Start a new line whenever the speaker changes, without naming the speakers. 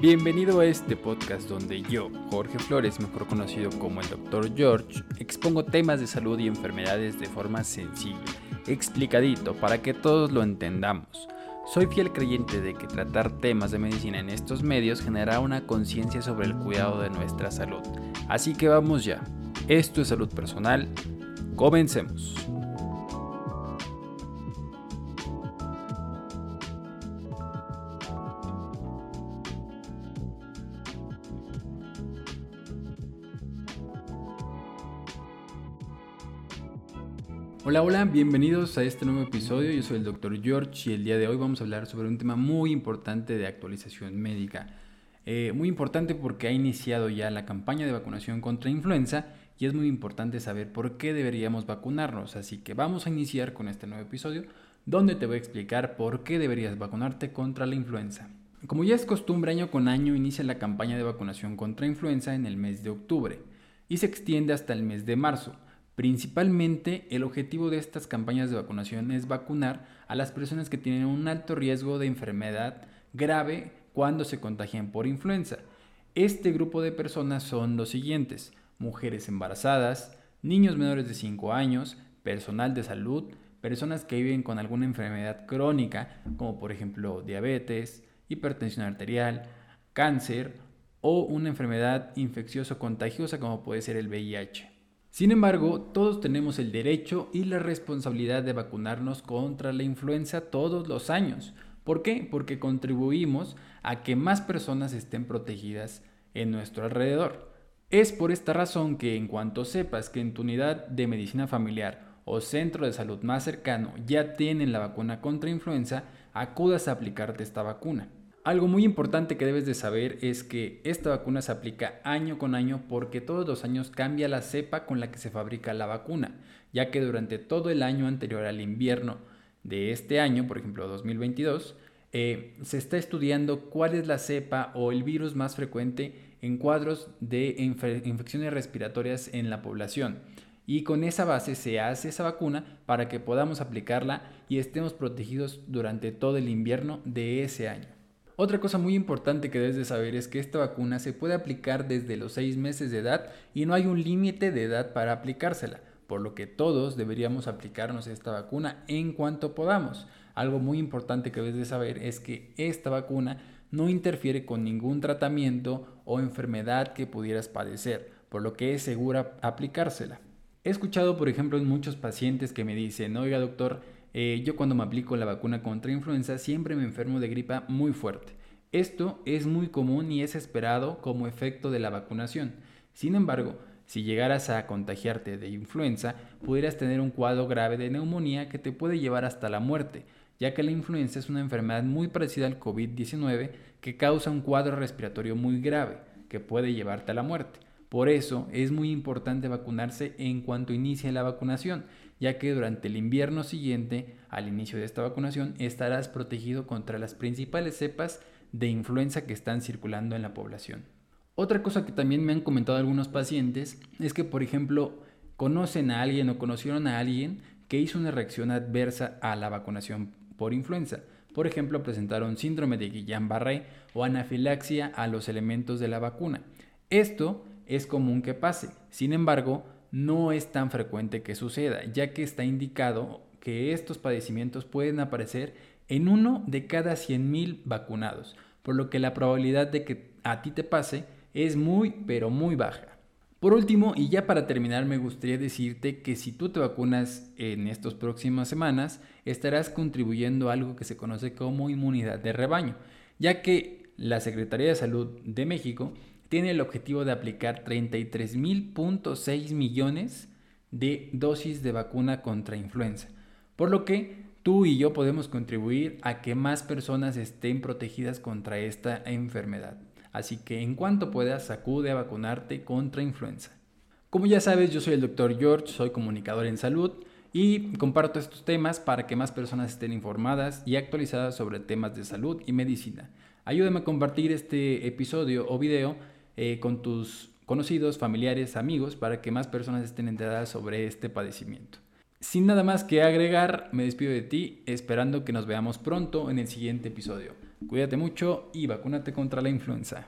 Bienvenido a este podcast donde yo, Jorge Flores, mejor conocido como el Dr. George, expongo temas de salud y enfermedades de forma sencilla, explicadito, para que todos lo entendamos. Soy fiel creyente de que tratar temas de medicina en estos medios generará una conciencia sobre el cuidado de nuestra salud. Así que vamos ya. Esto es salud personal. Comencemos. Hola, hola, bienvenidos a este nuevo episodio. Yo soy el Dr. George y el día de hoy vamos a hablar sobre un tema muy importante de actualización médica. Eh, muy importante porque ha iniciado ya la campaña de vacunación contra influenza y es muy importante saber por qué deberíamos vacunarnos. Así que vamos a iniciar con este nuevo episodio donde te voy a explicar por qué deberías vacunarte contra la influenza. Como ya es costumbre, año con año inicia la campaña de vacunación contra influenza en el mes de octubre y se extiende hasta el mes de marzo. Principalmente el objetivo de estas campañas de vacunación es vacunar a las personas que tienen un alto riesgo de enfermedad grave cuando se contagian por influenza. Este grupo de personas son los siguientes, mujeres embarazadas, niños menores de 5 años, personal de salud, personas que viven con alguna enfermedad crónica, como por ejemplo diabetes, hipertensión arterial, cáncer o una enfermedad infeccioso contagiosa como puede ser el VIH. Sin embargo, todos tenemos el derecho y la responsabilidad de vacunarnos contra la influenza todos los años. ¿Por qué? Porque contribuimos a que más personas estén protegidas en nuestro alrededor. Es por esta razón que en cuanto sepas que en tu unidad de medicina familiar o centro de salud más cercano ya tienen la vacuna contra influenza, acudas a aplicarte esta vacuna. Algo muy importante que debes de saber es que esta vacuna se aplica año con año porque todos los años cambia la cepa con la que se fabrica la vacuna, ya que durante todo el año anterior al invierno de este año, por ejemplo 2022, eh, se está estudiando cuál es la cepa o el virus más frecuente en cuadros de infecciones respiratorias en la población. Y con esa base se hace esa vacuna para que podamos aplicarla y estemos protegidos durante todo el invierno de ese año. Otra cosa muy importante que debes de saber es que esta vacuna se puede aplicar desde los 6 meses de edad y no hay un límite de edad para aplicársela, por lo que todos deberíamos aplicarnos esta vacuna en cuanto podamos. Algo muy importante que debes de saber es que esta vacuna no interfiere con ningún tratamiento o enfermedad que pudieras padecer, por lo que es segura aplicársela. He escuchado, por ejemplo, en muchos pacientes que me dicen, oiga doctor, eh, yo cuando me aplico la vacuna contra influenza siempre me enfermo de gripa muy fuerte. Esto es muy común y es esperado como efecto de la vacunación. Sin embargo, si llegaras a contagiarte de influenza, pudieras tener un cuadro grave de neumonía que te puede llevar hasta la muerte, ya que la influenza es una enfermedad muy parecida al COVID-19 que causa un cuadro respiratorio muy grave, que puede llevarte a la muerte. Por eso es muy importante vacunarse en cuanto inicie la vacunación, ya que durante el invierno siguiente al inicio de esta vacunación estarás protegido contra las principales cepas de influenza que están circulando en la población. Otra cosa que también me han comentado algunos pacientes es que, por ejemplo, conocen a alguien o conocieron a alguien que hizo una reacción adversa a la vacunación por influenza. Por ejemplo, presentaron síndrome de Guillain-Barré o anafilaxia a los elementos de la vacuna. Esto es común que pase. Sin embargo, no es tan frecuente que suceda, ya que está indicado que estos padecimientos pueden aparecer en uno de cada 100.000 vacunados, por lo que la probabilidad de que a ti te pase es muy, pero muy baja. Por último, y ya para terminar, me gustaría decirte que si tú te vacunas en estas próximas semanas, estarás contribuyendo a algo que se conoce como inmunidad de rebaño, ya que la Secretaría de Salud de México tiene el objetivo de aplicar 33.6 millones de dosis de vacuna contra influenza, por lo que tú y yo podemos contribuir a que más personas estén protegidas contra esta enfermedad. Así que en cuanto puedas, acude a vacunarte contra influenza. Como ya sabes, yo soy el Dr. George, soy comunicador en salud y comparto estos temas para que más personas estén informadas y actualizadas sobre temas de salud y medicina. Ayúdame a compartir este episodio o video eh, con tus conocidos, familiares, amigos, para que más personas estén enteradas sobre este padecimiento. Sin nada más que agregar, me despido de ti esperando que nos veamos pronto en el siguiente episodio. Cuídate mucho y vacúnate contra la influenza.